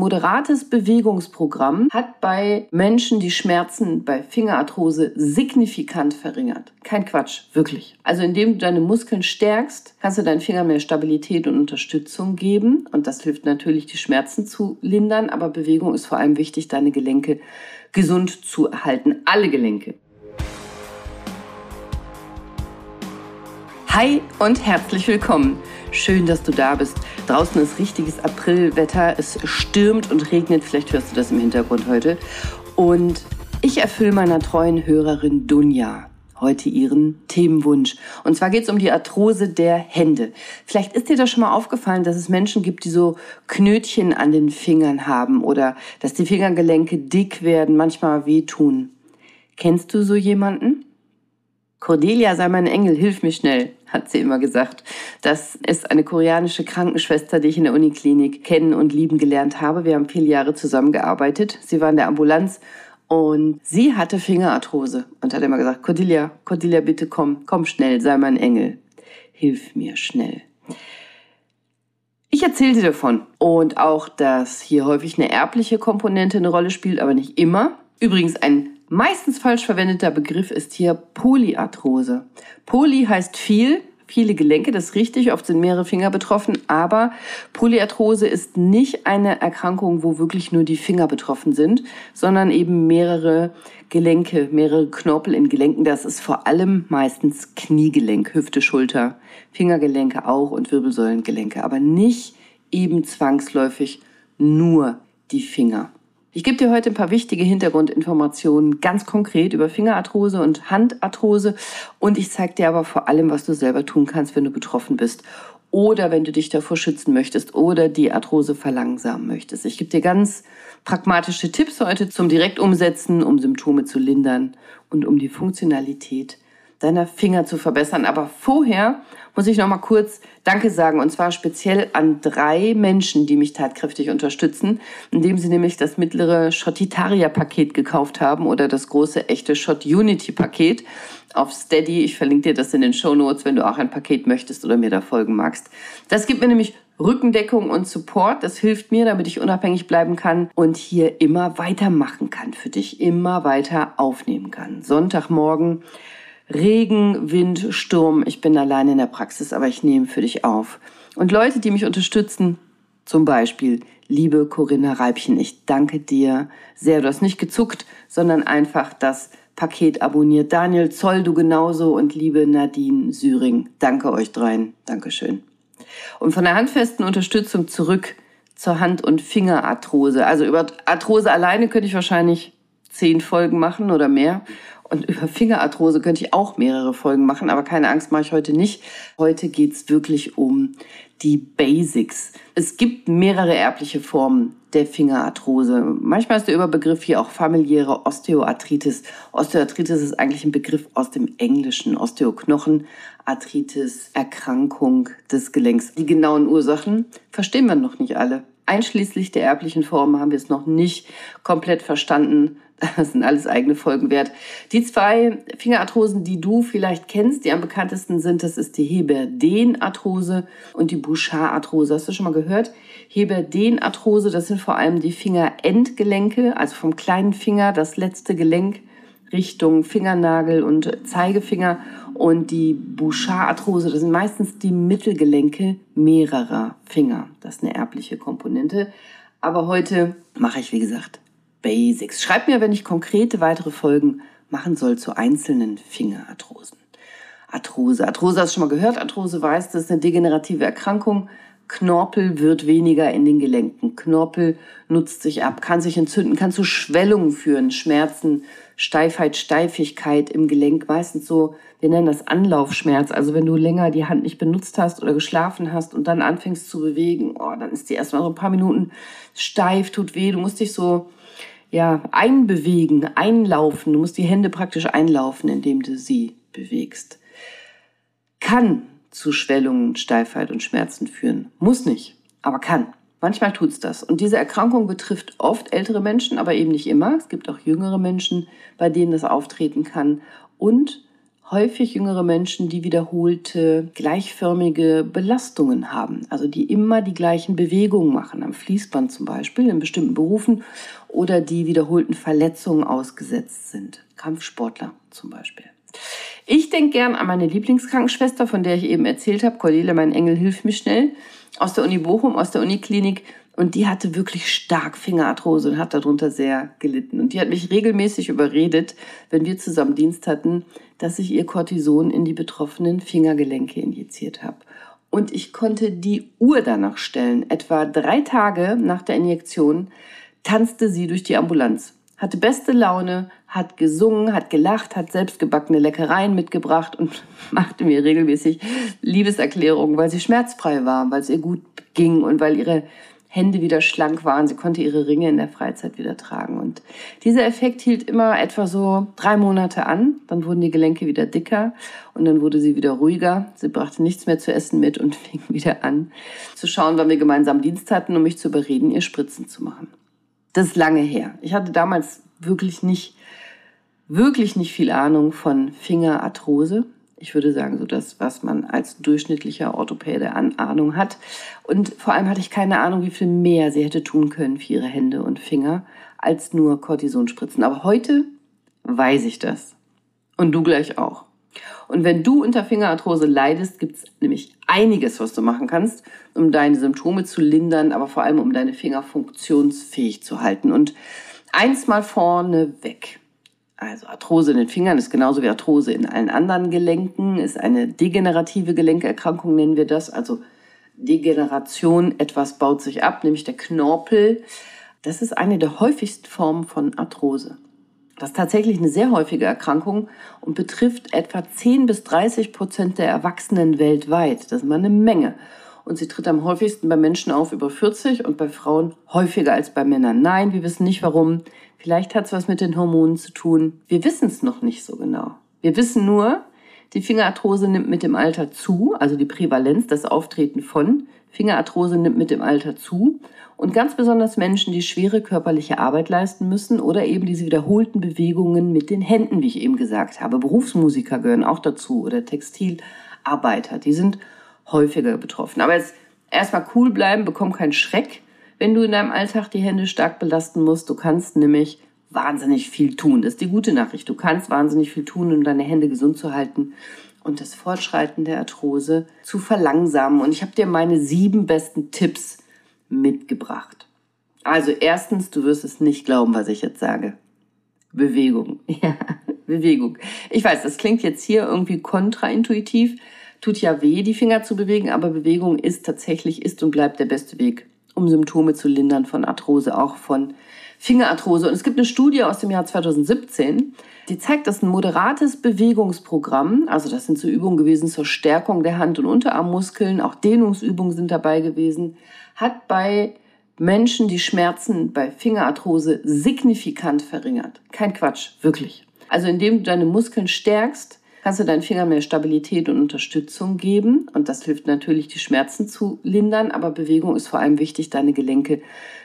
moderates Bewegungsprogramm hat bei Menschen die Schmerzen bei Fingerarthrose signifikant verringert. Kein Quatsch, wirklich. Also indem du deine Muskeln stärkst, kannst du deinen Fingern mehr Stabilität und Unterstützung geben. Und das hilft natürlich, die Schmerzen zu lindern. Aber Bewegung ist vor allem wichtig, deine Gelenke gesund zu erhalten. Alle Gelenke. Hi und herzlich willkommen. Schön, dass du da bist. Draußen ist richtiges Aprilwetter. Es stürmt und regnet. Vielleicht hörst du das im Hintergrund heute. Und ich erfülle meiner treuen Hörerin Dunja heute ihren Themenwunsch. Und zwar geht es um die Arthrose der Hände. Vielleicht ist dir das schon mal aufgefallen, dass es Menschen gibt, die so Knötchen an den Fingern haben oder dass die Fingergelenke dick werden, manchmal wehtun. Kennst du so jemanden? Cordelia sei mein Engel, hilf mir schnell, hat sie immer gesagt. Das ist eine koreanische Krankenschwester, die ich in der Uniklinik kennen und lieben gelernt habe. Wir haben viele Jahre zusammengearbeitet. Sie war in der Ambulanz und sie hatte Fingerarthrose und hat immer gesagt, Cordelia, Cordelia, bitte komm, komm schnell, sei mein Engel. Hilf mir schnell. Ich erzählte davon und auch, dass hier häufig eine erbliche Komponente eine Rolle spielt, aber nicht immer. Übrigens ein Meistens falsch verwendeter Begriff ist hier Polyarthrose. Poly heißt viel, viele Gelenke, das ist richtig, oft sind mehrere Finger betroffen, aber Polyarthrose ist nicht eine Erkrankung, wo wirklich nur die Finger betroffen sind, sondern eben mehrere Gelenke, mehrere Knorpel in Gelenken. Das ist vor allem meistens Kniegelenk, Hüfte, Schulter, Fingergelenke auch und Wirbelsäulengelenke, aber nicht eben zwangsläufig nur die Finger. Ich gebe dir heute ein paar wichtige Hintergrundinformationen ganz konkret über Fingerarthrose und Handarthrose und ich zeige dir aber vor allem, was du selber tun kannst, wenn du betroffen bist oder wenn du dich davor schützen möchtest oder die Arthrose verlangsamen möchtest. Ich gebe dir ganz pragmatische Tipps heute zum Direktumsetzen, um Symptome zu lindern und um die Funktionalität deiner Finger zu verbessern. Aber vorher muss ich noch mal kurz Danke sagen und zwar speziell an drei Menschen, die mich tatkräftig unterstützen, indem sie nämlich das mittlere Shotitaria-Paket gekauft haben oder das große echte Shot Unity-Paket auf Steady. Ich verlinke dir das in den Show Notes, wenn du auch ein Paket möchtest oder mir da folgen magst. Das gibt mir nämlich Rückendeckung und Support. Das hilft mir, damit ich unabhängig bleiben kann und hier immer weitermachen kann für dich, immer weiter aufnehmen kann. Sonntagmorgen Regen, Wind, Sturm. Ich bin allein in der Praxis, aber ich nehme für dich auf. Und Leute, die mich unterstützen, zum Beispiel, liebe Corinna Reibchen, ich danke dir sehr. Du hast nicht gezuckt, sondern einfach das Paket abonniert. Daniel Zoll, du genauso und liebe Nadine Syring. Danke euch dreien. Dankeschön. Und von der handfesten Unterstützung zurück zur Hand- und Fingerarthrose. Also über Arthrose alleine könnte ich wahrscheinlich zehn Folgen machen oder mehr. Und über Fingerarthrose könnte ich auch mehrere Folgen machen, aber keine Angst, mache ich heute nicht. Heute geht's wirklich um die Basics. Es gibt mehrere erbliche Formen der Fingerarthrose. Manchmal ist der Überbegriff hier auch familiäre Osteoarthritis. Osteoarthritis ist eigentlich ein Begriff aus dem Englischen. Osteoknochen, Arthritis, Erkrankung des Gelenks. Die genauen Ursachen verstehen wir noch nicht alle. Einschließlich der erblichen Formen haben wir es noch nicht komplett verstanden. Das sind alles eigene Folgen wert. Die zwei Fingerarthrosen, die du vielleicht kennst, die am bekanntesten sind, das ist die Heberdeen-Arthrose und die Bouchard-Arthrose. Hast du schon mal gehört? Heberdeen-Arthrose, das sind vor allem die Fingerendgelenke, also vom kleinen Finger, das letzte Gelenk Richtung Fingernagel und Zeigefinger. Und die Bouchard-Arthrose, das sind meistens die Mittelgelenke mehrerer Finger. Das ist eine erbliche Komponente. Aber heute mache ich, wie gesagt, Basics. Schreib mir, wenn ich konkrete weitere Folgen machen soll zu einzelnen Fingerarthrosen. Arthrose. Arthrose hast du schon mal gehört. Arthrose weiß, das ist eine degenerative Erkrankung. Knorpel wird weniger in den Gelenken. Knorpel nutzt sich ab, kann sich entzünden, kann zu Schwellungen führen, Schmerzen, Steifheit, Steifigkeit im Gelenk. Meistens so, wir nennen das Anlaufschmerz. Also wenn du länger die Hand nicht benutzt hast oder geschlafen hast und dann anfängst zu bewegen, oh, dann ist die erstmal so ein paar Minuten steif, tut weh. Du musst dich so ja, einbewegen, einlaufen. Du musst die Hände praktisch einlaufen, indem du sie bewegst. Kann zu Schwellungen, Steifheit und Schmerzen führen. Muss nicht, aber kann. Manchmal tut's das. Und diese Erkrankung betrifft oft ältere Menschen, aber eben nicht immer. Es gibt auch jüngere Menschen, bei denen das auftreten kann. Und häufig jüngere Menschen, die wiederholte gleichförmige Belastungen haben, also die immer die gleichen Bewegungen machen, am Fließband zum Beispiel, in bestimmten Berufen oder die wiederholten Verletzungen ausgesetzt sind, Kampfsportler zum Beispiel. Ich denke gern an meine Lieblingskrankenschwester, von der ich eben erzählt habe, Cordelia, mein Engel, hilf mir schnell, aus der Uni Bochum, aus der Uniklinik. Und die hatte wirklich stark Fingerarthrose und hat darunter sehr gelitten. Und die hat mich regelmäßig überredet, wenn wir zusammen Dienst hatten, dass ich ihr Cortison in die betroffenen Fingergelenke injiziert habe. Und ich konnte die Uhr danach stellen. Etwa drei Tage nach der Injektion tanzte sie durch die Ambulanz hatte beste Laune, hat gesungen, hat gelacht, hat selbstgebackene Leckereien mitgebracht und machte mir regelmäßig Liebeserklärungen, weil sie schmerzfrei war, weil es ihr gut ging und weil ihre Hände wieder schlank waren. Sie konnte ihre Ringe in der Freizeit wieder tragen. Und dieser Effekt hielt immer etwa so drei Monate an. Dann wurden die Gelenke wieder dicker und dann wurde sie wieder ruhiger. Sie brachte nichts mehr zu essen mit und fing wieder an zu schauen, wann wir gemeinsam Dienst hatten, um mich zu überreden, ihr Spritzen zu machen. Das ist lange her. Ich hatte damals wirklich nicht, wirklich nicht viel Ahnung von Fingerarthrose. Ich würde sagen, so das, was man als durchschnittlicher Orthopäde an Ahnung hat. Und vor allem hatte ich keine Ahnung, wie viel mehr sie hätte tun können für ihre Hände und Finger als nur Kortisonspritzen. Aber heute weiß ich das. Und du gleich auch. Und wenn du unter Fingerarthrose leidest, gibt es nämlich einiges, was du machen kannst, um deine Symptome zu lindern, aber vor allem um deine Finger funktionsfähig zu halten. Und eins mal vorne weg. Also Arthrose in den Fingern ist genauso wie Arthrose in allen anderen Gelenken, ist eine degenerative Gelenkerkrankung, nennen wir das. Also Degeneration, etwas baut sich ab, nämlich der Knorpel. Das ist eine der häufigsten Formen von Arthrose. Das ist tatsächlich eine sehr häufige Erkrankung und betrifft etwa 10 bis 30 Prozent der Erwachsenen weltweit. Das ist mal eine Menge. Und sie tritt am häufigsten bei Menschen auf über 40 und bei Frauen häufiger als bei Männern. Nein, wir wissen nicht warum. Vielleicht hat es was mit den Hormonen zu tun. Wir wissen es noch nicht so genau. Wir wissen nur, die Fingerarthrose nimmt mit dem Alter zu, also die Prävalenz, das Auftreten von Fingerarthrose nimmt mit dem Alter zu. Und ganz besonders Menschen, die schwere körperliche Arbeit leisten müssen oder eben diese wiederholten Bewegungen mit den Händen, wie ich eben gesagt habe. Berufsmusiker gehören auch dazu oder Textilarbeiter, die sind häufiger betroffen. Aber jetzt erstmal cool bleiben, bekomm keinen Schreck, wenn du in deinem Alltag die Hände stark belasten musst. Du kannst nämlich wahnsinnig viel tun. Das ist die gute Nachricht. Du kannst wahnsinnig viel tun, um deine Hände gesund zu halten und das Fortschreiten der Arthrose zu verlangsamen. Und ich habe dir meine sieben besten Tipps mitgebracht. Also erstens, du wirst es nicht glauben, was ich jetzt sage. Bewegung. Ja, Bewegung. Ich weiß, das klingt jetzt hier irgendwie kontraintuitiv. Tut ja weh, die Finger zu bewegen, aber Bewegung ist tatsächlich, ist und bleibt der beste Weg, um Symptome zu lindern von Arthrose, auch von Fingerarthrose. Und es gibt eine Studie aus dem Jahr 2017, die zeigt, dass ein moderates Bewegungsprogramm, also das sind so Übungen gewesen zur Stärkung der Hand- und Unterarmmuskeln, auch Dehnungsübungen sind dabei gewesen, hat bei Menschen die Schmerzen bei Fingerarthrose signifikant verringert. Kein Quatsch, wirklich. Also indem du deine Muskeln stärkst, kannst du deinen Fingern mehr Stabilität und Unterstützung geben. Und das hilft natürlich, die Schmerzen zu lindern. Aber Bewegung ist vor allem wichtig, deine Gelenke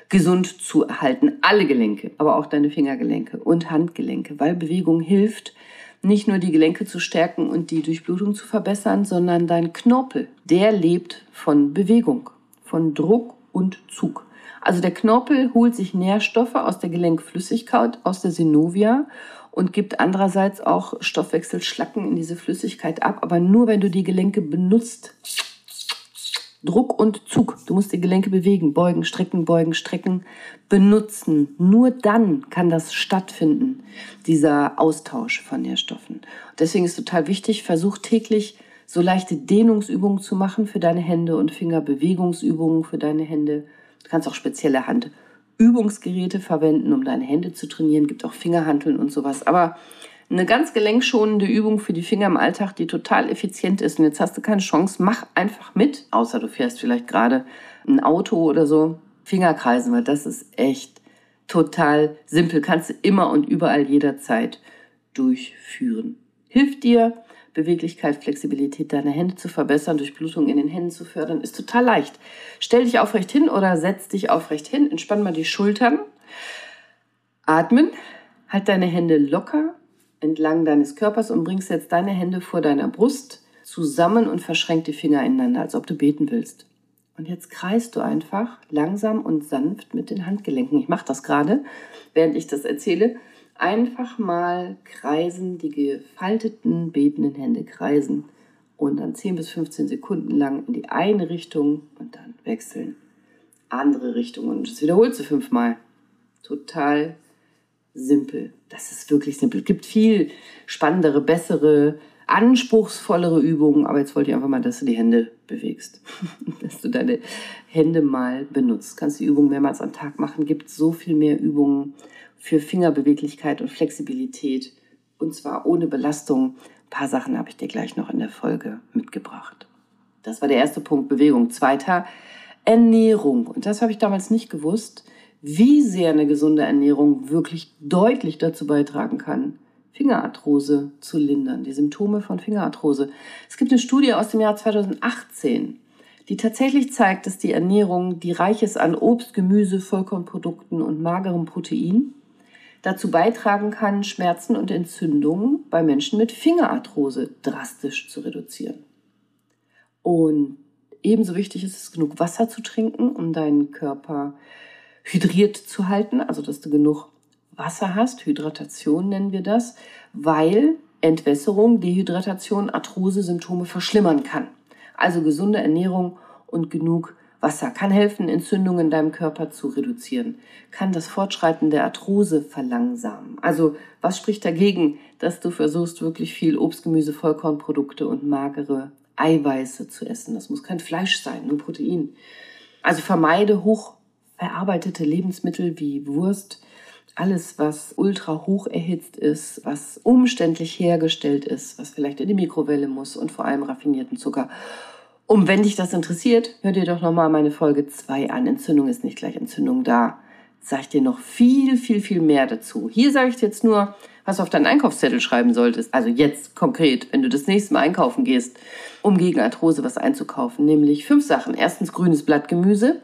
gesund zu erhalten. Alle Gelenke, aber auch deine Fingergelenke und Handgelenke, weil Bewegung hilft, nicht nur die Gelenke zu stärken und die Durchblutung zu verbessern, sondern dein Knorpel, der lebt von Bewegung von Druck und Zug. Also der Knorpel holt sich Nährstoffe aus der Gelenkflüssigkeit, aus der Synovia und gibt andererseits auch Stoffwechselschlacken in diese Flüssigkeit ab, aber nur wenn du die Gelenke benutzt. Druck und Zug. Du musst die Gelenke bewegen, beugen, strecken, beugen, strecken, benutzen. Nur dann kann das stattfinden, dieser Austausch von Nährstoffen. Deswegen ist total wichtig, versuch täglich so leichte Dehnungsübungen zu machen für deine Hände und Finger, Bewegungsübungen für deine Hände. Du kannst auch spezielle Handübungsgeräte verwenden, um deine Hände zu trainieren. Gibt auch Fingerhanteln und sowas. Aber eine ganz gelenkschonende Übung für die Finger im Alltag, die total effizient ist. Und jetzt hast du keine Chance, mach einfach mit. Außer du fährst vielleicht gerade ein Auto oder so. Fingerkreisen, weil das ist echt total simpel. Kannst du immer und überall jederzeit durchführen. Hilft dir, Beweglichkeit, Flexibilität deiner Hände zu verbessern, Durchblutung in den Händen zu fördern, ist total leicht. Stell dich aufrecht hin oder setz dich aufrecht hin, entspann mal die Schultern, atmen, halt deine Hände locker entlang deines Körpers und bringst jetzt deine Hände vor deiner Brust zusammen und verschränk die Finger ineinander, als ob du beten willst. Und jetzt kreist du einfach langsam und sanft mit den Handgelenken. Ich mache das gerade, während ich das erzähle. Einfach mal kreisen, die gefalteten, betenden Hände kreisen und dann 10 bis 15 Sekunden lang in die eine Richtung und dann wechseln. Andere Richtung und das wiederholst du fünfmal. Total simpel. Das ist wirklich simpel. Es gibt viel spannendere, bessere, anspruchsvollere Übungen, aber jetzt wollte ich einfach mal, dass du die Hände bewegst, dass du deine Hände mal benutzt. Kannst die Übungen mehrmals am Tag machen. Gibt so viel mehr Übungen für Fingerbeweglichkeit und Flexibilität und zwar ohne Belastung. Ein paar Sachen habe ich dir gleich noch in der Folge mitgebracht. Das war der erste Punkt Bewegung. Zweiter Ernährung. Und das habe ich damals nicht gewusst, wie sehr eine gesunde Ernährung wirklich deutlich dazu beitragen kann, Fingerarthrose zu lindern, die Symptome von Fingerarthrose. Es gibt eine Studie aus dem Jahr 2018, die tatsächlich zeigt, dass die Ernährung, die reich ist an Obst, Gemüse, Vollkornprodukten und magerem Protein, dazu beitragen kann, Schmerzen und Entzündungen bei Menschen mit Fingerarthrose drastisch zu reduzieren. Und ebenso wichtig ist es, genug Wasser zu trinken, um deinen Körper hydriert zu halten, also dass du genug Wasser hast, Hydratation nennen wir das, weil Entwässerung, Dehydratation, Arthrose-Symptome verschlimmern kann. Also gesunde Ernährung und genug Wasser kann helfen, Entzündungen in deinem Körper zu reduzieren, kann das Fortschreiten der Arthrose verlangsamen. Also was spricht dagegen, dass du versuchst, wirklich viel Obst, Gemüse, Vollkornprodukte und magere Eiweiße zu essen? Das muss kein Fleisch sein, nur Protein. Also vermeide hochverarbeitete Lebensmittel wie Wurst, alles, was ultra hoch erhitzt ist, was umständlich hergestellt ist, was vielleicht in die Mikrowelle muss und vor allem raffinierten Zucker. Und wenn dich das interessiert, hör dir doch nochmal meine Folge 2 an. Entzündung ist nicht gleich Entzündung da. Sag ich dir noch viel, viel, viel mehr dazu. Hier sage ich dir jetzt nur, was du auf deinen Einkaufszettel schreiben solltest. Also jetzt konkret, wenn du das nächste Mal einkaufen gehst, um gegen Arthrose was einzukaufen. Nämlich fünf Sachen. Erstens grünes Blattgemüse.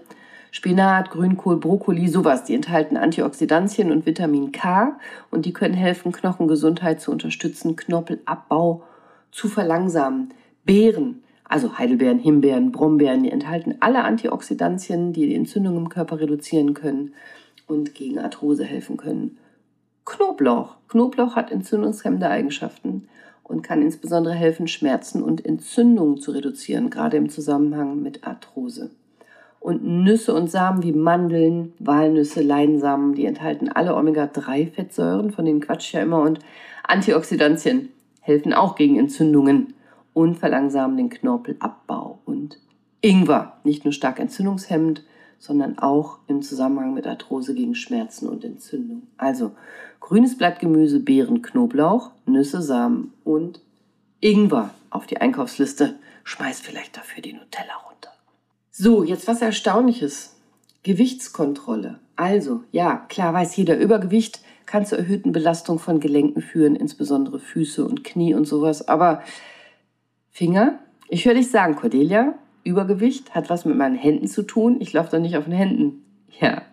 Spinat, Grünkohl, Brokkoli, sowas. Die enthalten Antioxidantien und Vitamin K und die können helfen, Knochengesundheit zu unterstützen, Knorpelabbau zu verlangsamen. Beeren, also Heidelbeeren, Himbeeren, Brombeeren, die enthalten alle Antioxidantien, die die Entzündung im Körper reduzieren können und gegen Arthrose helfen können. Knoblauch. Knoblauch hat entzündungshemmende Eigenschaften und kann insbesondere helfen, Schmerzen und Entzündungen zu reduzieren, gerade im Zusammenhang mit Arthrose und Nüsse und Samen wie Mandeln, Walnüsse, Leinsamen, die enthalten alle Omega-3-Fettsäuren, von denen quatsch ja immer, und Antioxidantien helfen auch gegen Entzündungen und verlangsamen den Knorpelabbau. Und Ingwer, nicht nur stark entzündungshemmend, sondern auch im Zusammenhang mit Arthrose gegen Schmerzen und Entzündung. Also grünes Blattgemüse, Beeren, Knoblauch, Nüsse, Samen und Ingwer auf die Einkaufsliste. Schmeiß vielleicht dafür die Nutella runter. So, jetzt was Erstaunliches. Gewichtskontrolle. Also, ja, klar weiß jeder, Übergewicht kann zur erhöhten Belastung von Gelenken führen, insbesondere Füße und Knie und sowas. Aber Finger? Ich höre dich sagen, Cordelia, Übergewicht hat was mit meinen Händen zu tun. Ich laufe doch nicht auf den Händen. Ja,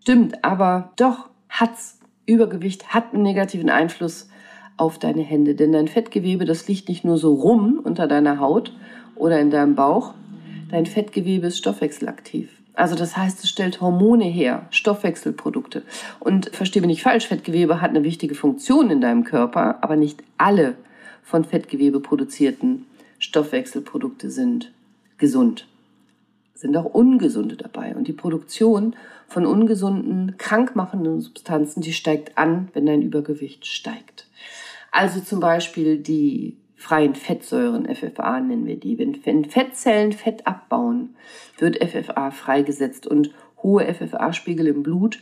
stimmt, aber doch hat's. Übergewicht hat einen negativen Einfluss auf deine Hände, denn dein Fettgewebe, das liegt nicht nur so rum unter deiner Haut oder in deinem Bauch, Dein Fettgewebe ist stoffwechselaktiv. Also das heißt, es stellt Hormone her, Stoffwechselprodukte. Und verstehe mich nicht falsch, Fettgewebe hat eine wichtige Funktion in deinem Körper, aber nicht alle von Fettgewebe produzierten Stoffwechselprodukte sind gesund. Sind auch ungesunde dabei. Und die Produktion von ungesunden, krankmachenden Substanzen, die steigt an, wenn dein Übergewicht steigt. Also zum Beispiel die freien Fettsäuren, FFA nennen wir die. Wenn, Fettzellen Fett abbauen, wird FFA freigesetzt und hohe FFA-Spiegel im Blut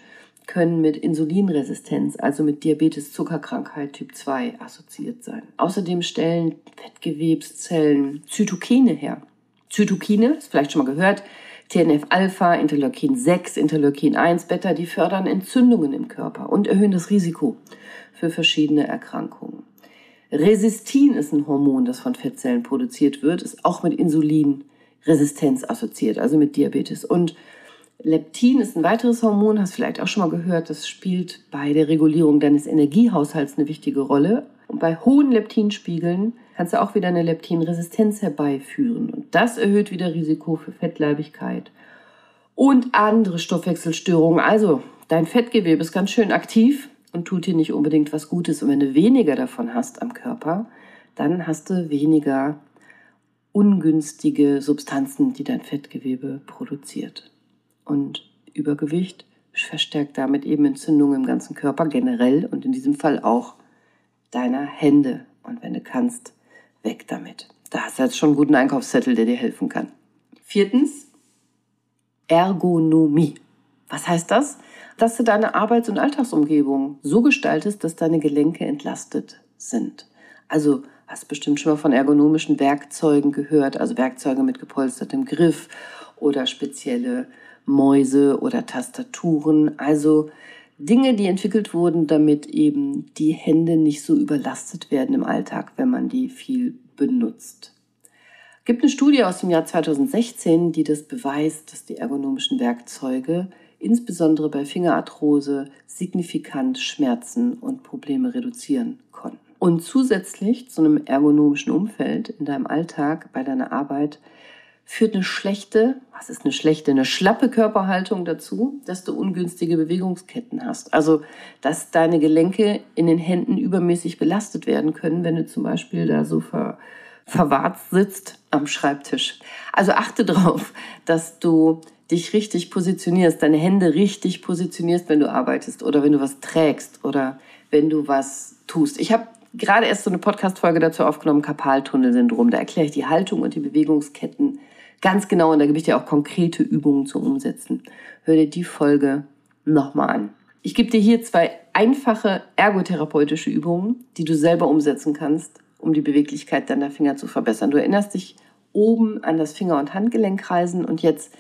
können mit Insulinresistenz, also mit Diabetes, Zuckerkrankheit Typ 2 assoziiert sein. Außerdem stellen Fettgewebszellen Zytokine her. Zytokine, ist vielleicht schon mal gehört, TNF-Alpha, Interleukin 6, Interleukin 1, Beta, die fördern Entzündungen im Körper und erhöhen das Risiko für verschiedene Erkrankungen. Resistin ist ein Hormon, das von Fettzellen produziert wird, ist auch mit Insulinresistenz assoziiert, also mit Diabetes. Und Leptin ist ein weiteres Hormon, hast vielleicht auch schon mal gehört, das spielt bei der Regulierung deines Energiehaushalts eine wichtige Rolle. Und bei hohen Leptinspiegeln kannst du auch wieder eine Leptinresistenz herbeiführen. Und das erhöht wieder Risiko für Fettleibigkeit und andere Stoffwechselstörungen. Also dein Fettgewebe ist ganz schön aktiv und tut dir nicht unbedingt was Gutes. Und wenn du weniger davon hast am Körper, dann hast du weniger ungünstige Substanzen, die dein Fettgewebe produziert. Und Übergewicht verstärkt damit eben Entzündungen im ganzen Körper generell und in diesem Fall auch deiner Hände. Und wenn du kannst, weg damit. Da hast du jetzt schon einen guten Einkaufszettel, der dir helfen kann. Viertens, Ergonomie. Was heißt das? Dass du deine Arbeits- und Alltagsumgebung so gestaltest, dass deine Gelenke entlastet sind. Also hast bestimmt schon mal von ergonomischen Werkzeugen gehört, also Werkzeuge mit gepolstertem Griff oder spezielle Mäuse oder Tastaturen, also Dinge, die entwickelt wurden, damit eben die Hände nicht so überlastet werden im Alltag, wenn man die viel benutzt. Es gibt eine Studie aus dem Jahr 2016, die das beweist, dass die ergonomischen Werkzeuge insbesondere bei Fingerarthrose signifikant Schmerzen und Probleme reduzieren konnten. Und zusätzlich zu einem ergonomischen Umfeld in deinem Alltag, bei deiner Arbeit, führt eine schlechte, was ist eine schlechte, eine schlappe Körperhaltung dazu, dass du ungünstige Bewegungsketten hast. Also, dass deine Gelenke in den Händen übermäßig belastet werden können, wenn du zum Beispiel da so ver, verwahrt sitzt am Schreibtisch. Also achte darauf, dass du dich richtig positionierst, deine Hände richtig positionierst, wenn du arbeitest oder wenn du was trägst oder wenn du was tust. Ich habe gerade erst so eine Podcast-Folge dazu aufgenommen, Karpaltunnelsyndrom. Da erkläre ich die Haltung und die Bewegungsketten ganz genau und da gebe ich dir auch konkrete Übungen zum Umsetzen. Hör dir die Folge nochmal an. Ich gebe dir hier zwei einfache ergotherapeutische Übungen, die du selber umsetzen kannst, um die Beweglichkeit deiner Finger zu verbessern. Du erinnerst dich oben an das Finger- und Handgelenkkreisen und jetzt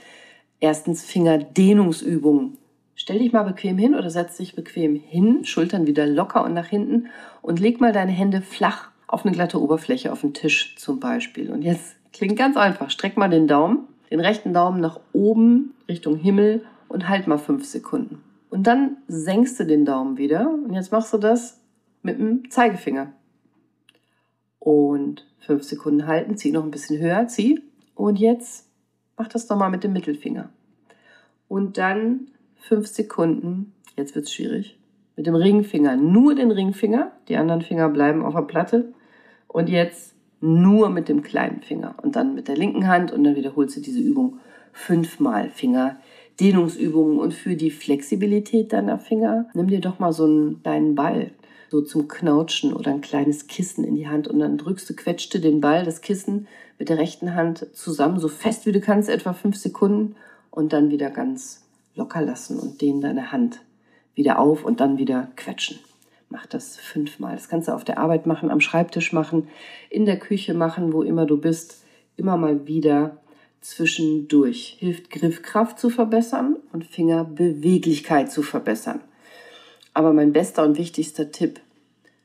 erstens Fingerdehnungsübungen. Stell dich mal bequem hin oder setz dich bequem hin, Schultern wieder locker und nach hinten und leg mal deine Hände flach auf eine glatte Oberfläche, auf den Tisch zum Beispiel. Und jetzt Klingt ganz einfach. Streck mal den Daumen, den rechten Daumen nach oben Richtung Himmel und halt mal fünf Sekunden. Und dann senkst du den Daumen wieder und jetzt machst du das mit dem Zeigefinger. Und fünf Sekunden halten, zieh noch ein bisschen höher, zieh. Und jetzt mach das nochmal mit dem Mittelfinger. Und dann fünf Sekunden, jetzt wird es schwierig, mit dem Ringfinger, nur den Ringfinger, die anderen Finger bleiben auf der Platte. Und jetzt nur mit dem kleinen Finger und dann mit der linken Hand und dann wiederholst du diese Übung fünfmal Finger. Dehnungsübungen und für die Flexibilität deiner Finger nimm dir doch mal so einen kleinen Ball, so zum Knautschen oder ein kleines Kissen in die Hand und dann drückst du, quetschte den Ball, das Kissen mit der rechten Hand zusammen, so fest wie du kannst, etwa fünf Sekunden und dann wieder ganz locker lassen und dehn deine Hand wieder auf und dann wieder quetschen. Mach das fünfmal. Das kannst du auf der Arbeit machen, am Schreibtisch machen, in der Küche machen, wo immer du bist. Immer mal wieder zwischendurch. Hilft Griffkraft zu verbessern und Fingerbeweglichkeit zu verbessern. Aber mein bester und wichtigster Tipp,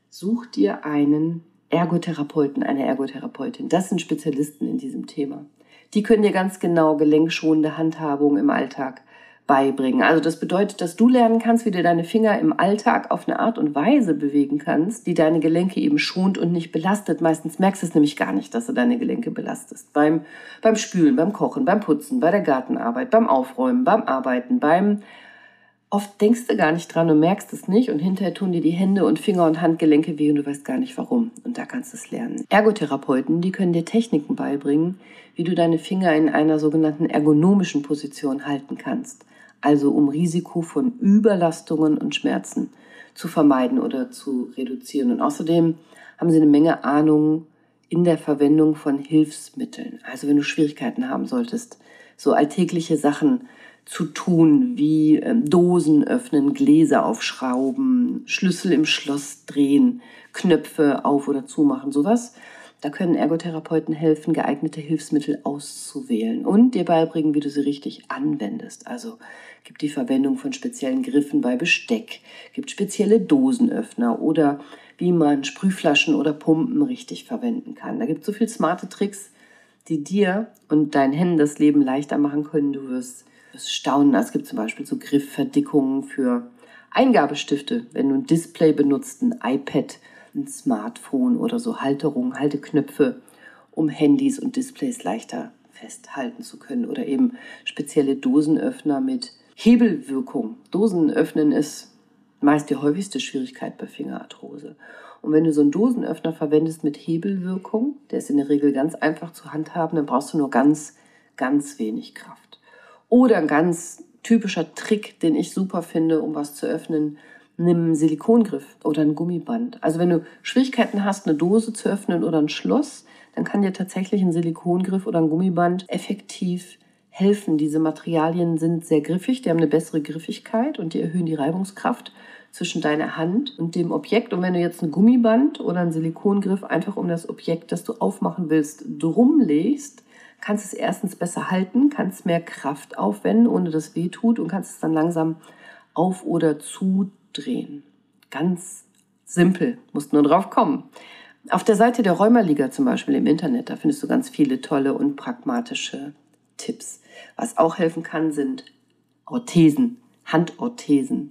such dir einen Ergotherapeuten, eine Ergotherapeutin. Das sind Spezialisten in diesem Thema. Die können dir ganz genau gelenkschonende Handhabung im Alltag beibringen. Also das bedeutet, dass du lernen kannst, wie du deine Finger im Alltag auf eine Art und Weise bewegen kannst, die deine Gelenke eben schont und nicht belastet. Meistens merkst du es nämlich gar nicht, dass du deine Gelenke belastest. Beim, beim Spülen, beim Kochen, beim Putzen, bei der Gartenarbeit, beim Aufräumen, beim Arbeiten, beim Oft denkst du gar nicht dran und merkst es nicht und hinterher tun dir die Hände und Finger und Handgelenke weh und du weißt gar nicht warum. Und da kannst du es lernen. Ergotherapeuten, die können dir Techniken beibringen, wie du deine Finger in einer sogenannten ergonomischen Position halten kannst also um Risiko von Überlastungen und Schmerzen zu vermeiden oder zu reduzieren. Und außerdem haben sie eine Menge Ahnung in der Verwendung von Hilfsmitteln. Also wenn du Schwierigkeiten haben solltest, so alltägliche Sachen zu tun, wie ähm, Dosen öffnen, Gläser aufschrauben, Schlüssel im Schloss drehen, Knöpfe auf oder zumachen, sowas da können Ergotherapeuten helfen, geeignete Hilfsmittel auszuwählen und dir beibringen, wie du sie richtig anwendest. Also gibt die Verwendung von speziellen Griffen bei Besteck, gibt spezielle Dosenöffner oder wie man Sprühflaschen oder Pumpen richtig verwenden kann. Da gibt es so viele smarte Tricks, die dir und deinen Händen das Leben leichter machen können. Du wirst wirst staunen, es gibt zum Beispiel so Griffverdickungen für Eingabestifte, wenn du ein Display benutzt, ein iPad, ein Smartphone oder so Halterungen, Halteknöpfe, um Handys und Displays leichter festhalten zu können oder eben spezielle Dosenöffner mit Hebelwirkung. Dosen öffnen ist meist die häufigste Schwierigkeit bei Fingerarthrose. Und wenn du so einen Dosenöffner verwendest mit Hebelwirkung, der ist in der Regel ganz einfach zu handhaben, dann brauchst du nur ganz, ganz wenig Kraft. Oder ein ganz typischer Trick, den ich super finde, um was zu öffnen, nimm einen Silikongriff oder ein Gummiband. Also wenn du Schwierigkeiten hast, eine Dose zu öffnen oder ein Schloss, dann kann dir tatsächlich ein Silikongriff oder ein Gummiband effektiv helfen. Diese Materialien sind sehr griffig, die haben eine bessere Griffigkeit und die erhöhen die Reibungskraft zwischen deiner Hand und dem Objekt. Und wenn du jetzt ein Gummiband oder einen Silikongriff einfach um das Objekt, das du aufmachen willst, drum legst, kannst es erstens besser halten, kannst mehr Kraft aufwenden, ohne dass es weh tut und kannst es dann langsam auf oder zudrehen. Ganz simpel, musst nur drauf kommen. Auf der Seite der Rheumaliga zum Beispiel im Internet, da findest du ganz viele tolle und pragmatische Tipps. Was auch helfen kann, sind Orthesen, Handorthesen.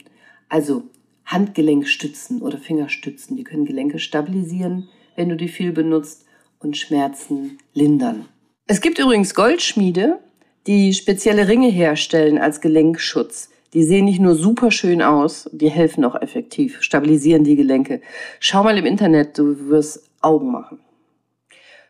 Also Handgelenkstützen oder Fingerstützen. Die können Gelenke stabilisieren, wenn du die viel benutzt und Schmerzen lindern. Es gibt übrigens Goldschmiede, die spezielle Ringe herstellen als Gelenkschutz. Die sehen nicht nur super schön aus, die helfen auch effektiv, stabilisieren die Gelenke. Schau mal im Internet, du wirst Augen machen.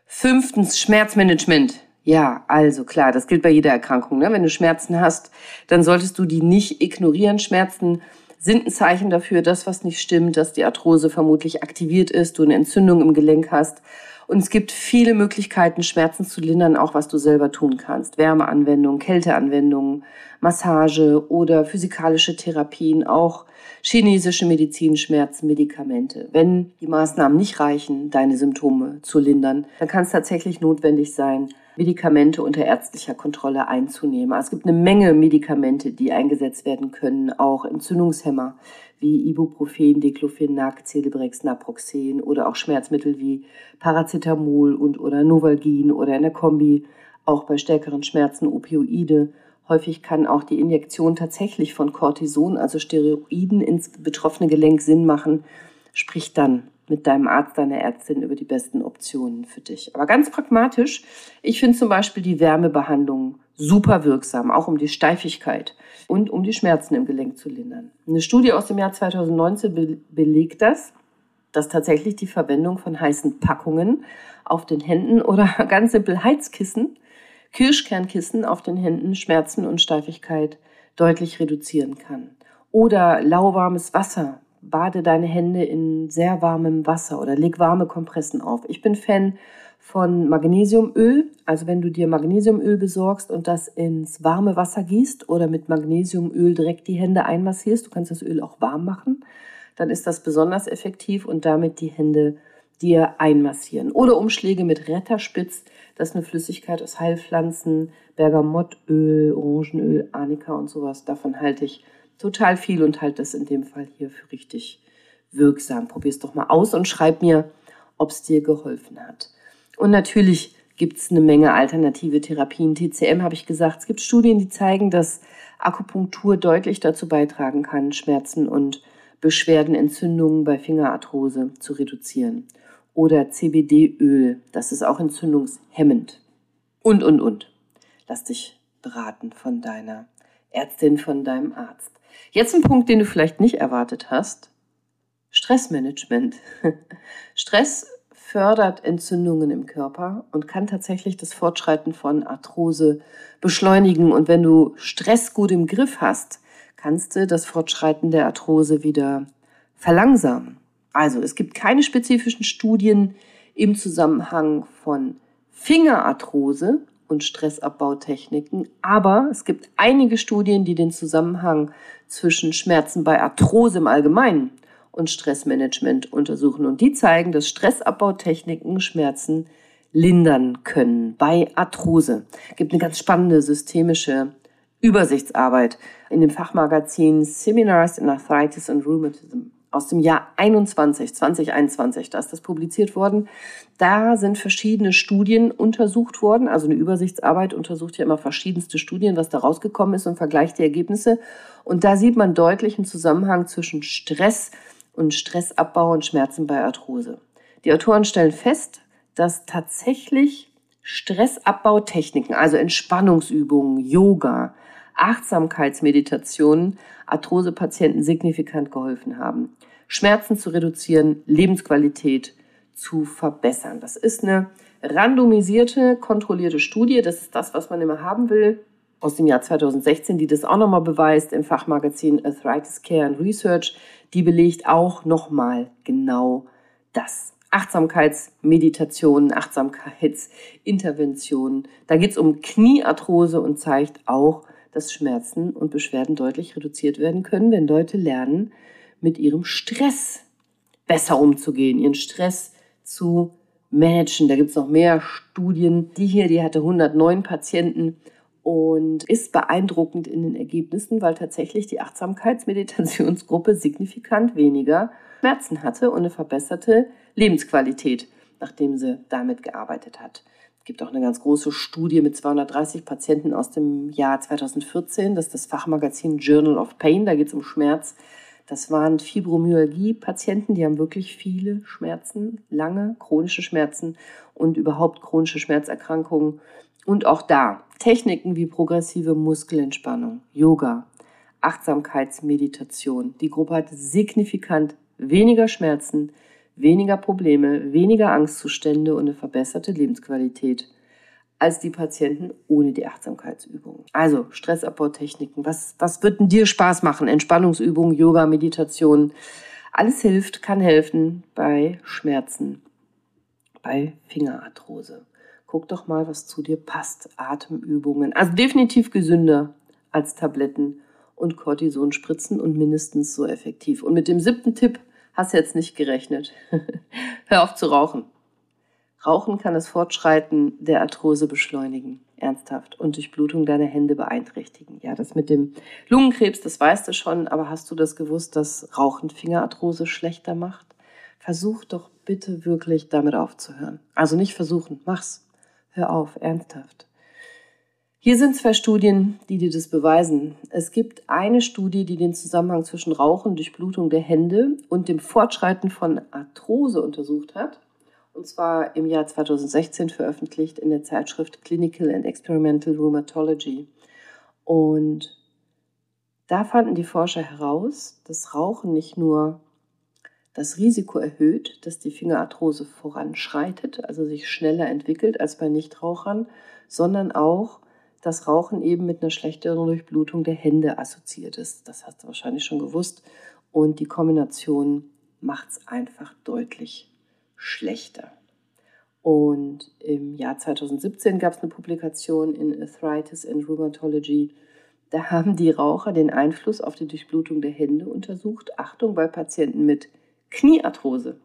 Fünftens, Schmerzmanagement. Ja, also klar, das gilt bei jeder Erkrankung. Ne? Wenn du Schmerzen hast, dann solltest du die nicht ignorieren. Schmerzen sind ein Zeichen dafür, dass was nicht stimmt, dass die Arthrose vermutlich aktiviert ist, du eine Entzündung im Gelenk hast. Und es gibt viele Möglichkeiten, Schmerzen zu lindern, auch was du selber tun kannst. Wärmeanwendungen, Kälteanwendungen, Massage oder physikalische Therapien, auch chinesische Medizin, Schmerzen, Medikamente. Wenn die Maßnahmen nicht reichen, deine Symptome zu lindern, dann kann es tatsächlich notwendig sein, Medikamente unter ärztlicher Kontrolle einzunehmen. Also es gibt eine Menge Medikamente, die eingesetzt werden können, auch Entzündungshemmer wie Ibuprofen, Diclofenac, Celebrex, Naproxen oder auch Schmerzmittel wie Paracetamol und oder Novalgin oder in der Kombi, auch bei stärkeren Schmerzen Opioide. Häufig kann auch die Injektion tatsächlich von Cortison, also Steroiden, ins betroffene Gelenk Sinn machen. Sprich dann mit deinem Arzt, deiner Ärztin über die besten Optionen für dich. Aber ganz pragmatisch, ich finde zum Beispiel die Wärmebehandlung super wirksam, auch um die Steifigkeit und um die Schmerzen im Gelenk zu lindern. Eine Studie aus dem Jahr 2019 be belegt das, dass tatsächlich die Verwendung von heißen Packungen auf den Händen oder ganz simpel Heizkissen, Kirschkernkissen auf den Händen Schmerzen und Steifigkeit deutlich reduzieren kann. Oder lauwarmes Wasser bade deine Hände in sehr warmem Wasser oder leg warme Kompressen auf. Ich bin Fan von Magnesiumöl. Also wenn du dir Magnesiumöl besorgst und das ins warme Wasser gießt oder mit Magnesiumöl direkt die Hände einmassierst, du kannst das Öl auch warm machen, dann ist das besonders effektiv und damit die Hände dir einmassieren. Oder Umschläge mit Retterspitz, das ist eine Flüssigkeit aus Heilpflanzen, Bergamottöl, Orangenöl, Arnika und sowas. Davon halte ich total viel und halte das in dem Fall hier für richtig wirksam. Probier es doch mal aus und schreib mir, ob es dir geholfen hat. Und natürlich gibt es eine Menge alternative Therapien. TCM habe ich gesagt. Es gibt Studien, die zeigen, dass Akupunktur deutlich dazu beitragen kann, Schmerzen und Beschwerden, Entzündungen bei Fingerarthrose zu reduzieren. Oder CBD-Öl, das ist auch entzündungshemmend. Und, und, und. Lass dich beraten von deiner Ärztin, von deinem Arzt. Jetzt ein Punkt, den du vielleicht nicht erwartet hast. Stressmanagement. Stress fördert Entzündungen im Körper und kann tatsächlich das Fortschreiten von Arthrose beschleunigen. Und wenn du Stress gut im Griff hast, kannst du das Fortschreiten der Arthrose wieder verlangsamen. Also es gibt keine spezifischen Studien im Zusammenhang von Fingerarthrose und Stressabbautechniken, aber es gibt einige Studien, die den Zusammenhang zwischen Schmerzen bei Arthrose im Allgemeinen und Stressmanagement untersuchen. Und die zeigen, dass Stressabbautechniken Schmerzen lindern können bei Arthrose. Es gibt eine ganz spannende systemische Übersichtsarbeit in dem Fachmagazin Seminars in Arthritis and Rheumatism. aus dem Jahr 21, 2021, da ist das publiziert worden. Da sind verschiedene Studien untersucht worden, also eine Übersichtsarbeit untersucht ja immer verschiedenste Studien, was da rausgekommen ist und vergleicht die Ergebnisse. Und da sieht man deutlich einen Zusammenhang zwischen Stress und Stressabbau und Schmerzen bei Arthrose. Die Autoren stellen fest, dass tatsächlich Stressabbautechniken, also Entspannungsübungen, Yoga, Achtsamkeitsmeditationen Arthrosepatienten signifikant geholfen haben. Schmerzen zu reduzieren, Lebensqualität zu verbessern. Das ist eine randomisierte, kontrollierte Studie. Das ist das, was man immer haben will. Aus dem Jahr 2016, die das auch nochmal beweist im Fachmagazin Arthritis Care and Research. Die belegt auch nochmal genau das. Achtsamkeitsmeditationen, Achtsamkeitsinterventionen. Da geht es um Kniearthrose und zeigt auch, dass Schmerzen und Beschwerden deutlich reduziert werden können, wenn Leute lernen, mit ihrem Stress besser umzugehen, ihren Stress zu managen. Da gibt es noch mehr Studien. Die hier, die hatte 109 Patienten und ist beeindruckend in den Ergebnissen, weil tatsächlich die Achtsamkeitsmeditationsgruppe signifikant weniger Schmerzen hatte und eine verbesserte Lebensqualität, nachdem sie damit gearbeitet hat gibt auch eine ganz große Studie mit 230 Patienten aus dem Jahr 2014. Das ist das Fachmagazin Journal of Pain. Da geht es um Schmerz. Das waren Fibromyalgie-Patienten, die haben wirklich viele Schmerzen, lange chronische Schmerzen und überhaupt chronische Schmerzerkrankungen. Und auch da Techniken wie progressive Muskelentspannung, Yoga, Achtsamkeitsmeditation. Die Gruppe hatte signifikant weniger Schmerzen, weniger Probleme, weniger Angstzustände und eine verbesserte Lebensqualität als die Patienten ohne die Achtsamkeitsübungen. Also Stressabbautechniken. Was, was wird denn dir Spaß machen? Entspannungsübungen, Yoga, Meditation. Alles hilft, kann helfen bei Schmerzen, bei Fingerarthrose. Guck doch mal, was zu dir passt. Atemübungen. Also definitiv gesünder als Tabletten und Cortisonspritzen und mindestens so effektiv. Und mit dem siebten Tipp Hast jetzt nicht gerechnet. Hör auf zu rauchen. Rauchen kann das Fortschreiten der Arthrose beschleunigen, ernsthaft, und Durchblutung deiner Hände beeinträchtigen. Ja, das mit dem Lungenkrebs, das weißt du schon, aber hast du das gewusst, dass Rauchen Fingerarthrose schlechter macht? Versuch doch bitte wirklich damit aufzuhören. Also nicht versuchen, mach's. Hör auf, ernsthaft. Hier sind zwei Studien, die dir das beweisen. Es gibt eine Studie, die den Zusammenhang zwischen Rauchen, Durchblutung der Hände und dem Fortschreiten von Arthrose untersucht hat. Und zwar im Jahr 2016 veröffentlicht in der Zeitschrift Clinical and Experimental Rheumatology. Und da fanden die Forscher heraus, dass Rauchen nicht nur das Risiko erhöht, dass die Fingerarthrose voranschreitet, also sich schneller entwickelt als bei Nichtrauchern, sondern auch, dass Rauchen eben mit einer schlechteren Durchblutung der Hände assoziiert ist. Das hast du wahrscheinlich schon gewusst. Und die Kombination macht es einfach deutlich schlechter. Und im Jahr 2017 gab es eine Publikation in Arthritis and Rheumatology. Da haben die Raucher den Einfluss auf die Durchblutung der Hände untersucht. Achtung bei Patienten mit Kniearthrose.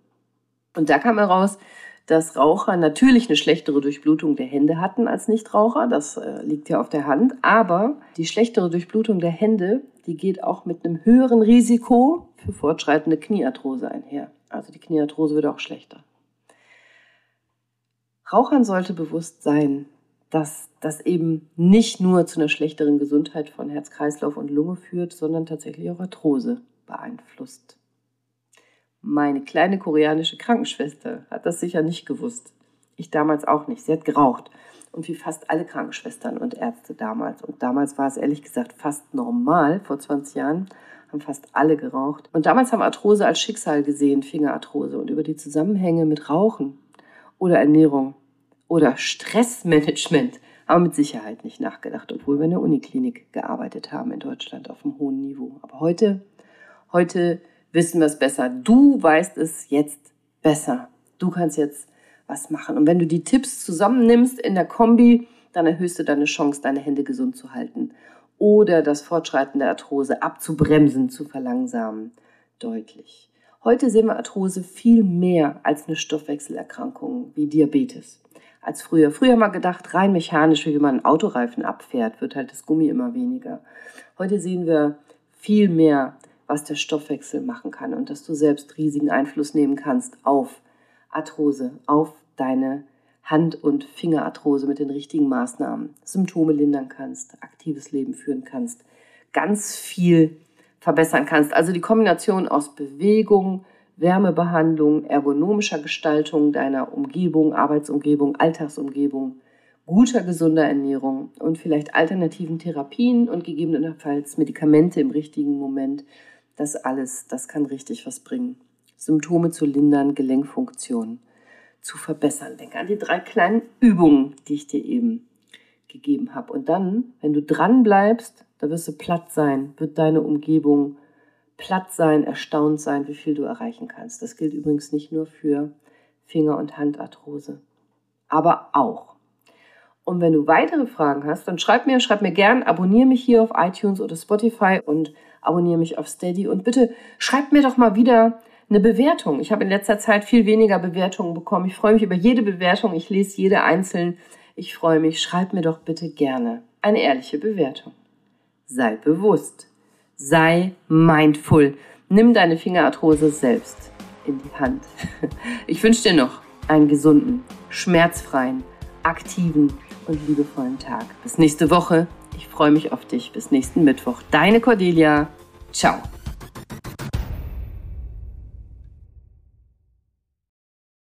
Und da kam heraus, dass Raucher natürlich eine schlechtere Durchblutung der Hände hatten als Nichtraucher. Das äh, liegt ja auf der Hand. Aber die schlechtere Durchblutung der Hände, die geht auch mit einem höheren Risiko für fortschreitende Kniearthrose einher. Also die Kniearthrose wird auch schlechter. Rauchern sollte bewusst sein, dass das eben nicht nur zu einer schlechteren Gesundheit von Herz, Kreislauf und Lunge führt, sondern tatsächlich auch Arthrose beeinflusst. Meine kleine koreanische Krankenschwester hat das sicher nicht gewusst. Ich damals auch nicht. Sie hat geraucht. Und wie fast alle Krankenschwestern und Ärzte damals. Und damals war es ehrlich gesagt fast normal. Vor 20 Jahren haben fast alle geraucht. Und damals haben Arthrose als Schicksal gesehen, Fingerarthrose. Und über die Zusammenhänge mit Rauchen oder Ernährung oder Stressmanagement haben mit Sicherheit nicht nachgedacht, obwohl wir in der Uniklinik gearbeitet haben in Deutschland auf einem hohen Niveau. Aber heute, heute wissen wir es besser. Du weißt es jetzt besser. Du kannst jetzt was machen. Und wenn du die Tipps zusammennimmst in der Kombi, dann erhöhst du deine Chance, deine Hände gesund zu halten oder das Fortschreiten der Arthrose abzubremsen, zu verlangsamen, deutlich. Heute sehen wir Arthrose viel mehr als eine Stoffwechselerkrankung wie Diabetes als früher. Früher haben wir gedacht, rein mechanisch, wie man einen Autoreifen abfährt, wird halt das Gummi immer weniger. Heute sehen wir viel mehr was der Stoffwechsel machen kann und dass du selbst riesigen Einfluss nehmen kannst auf Arthrose, auf deine Hand- und Fingerarthrose mit den richtigen Maßnahmen, Symptome lindern kannst, aktives Leben führen kannst, ganz viel verbessern kannst. Also die Kombination aus Bewegung, Wärmebehandlung, ergonomischer Gestaltung deiner Umgebung, Arbeitsumgebung, Alltagsumgebung, guter, gesunder Ernährung und vielleicht alternativen Therapien und gegebenenfalls Medikamente im richtigen Moment. Das alles, das kann richtig was bringen. Symptome zu lindern, Gelenkfunktion zu verbessern. Denke an die drei kleinen Übungen, die ich dir eben gegeben habe. Und dann, wenn du dran bleibst, da wirst du platt sein, wird deine Umgebung platt sein, erstaunt sein, wie viel du erreichen kannst. Das gilt übrigens nicht nur für Finger- und Handarthrose, aber auch. Und wenn du weitere Fragen hast, dann schreib mir, schreib mir gern, abonniere mich hier auf iTunes oder Spotify und abonniere mich auf Steady. Und bitte schreib mir doch mal wieder eine Bewertung. Ich habe in letzter Zeit viel weniger Bewertungen bekommen. Ich freue mich über jede Bewertung. Ich lese jede einzeln. Ich freue mich. Schreib mir doch bitte gerne eine ehrliche Bewertung. Sei bewusst. Sei mindful. Nimm deine Fingerarthrose selbst in die Hand. Ich wünsche dir noch einen gesunden, schmerzfreien, aktiven und liebevollen Tag. Bis nächste Woche. Ich freue mich auf dich. Bis nächsten Mittwoch. Deine Cordelia. Ciao.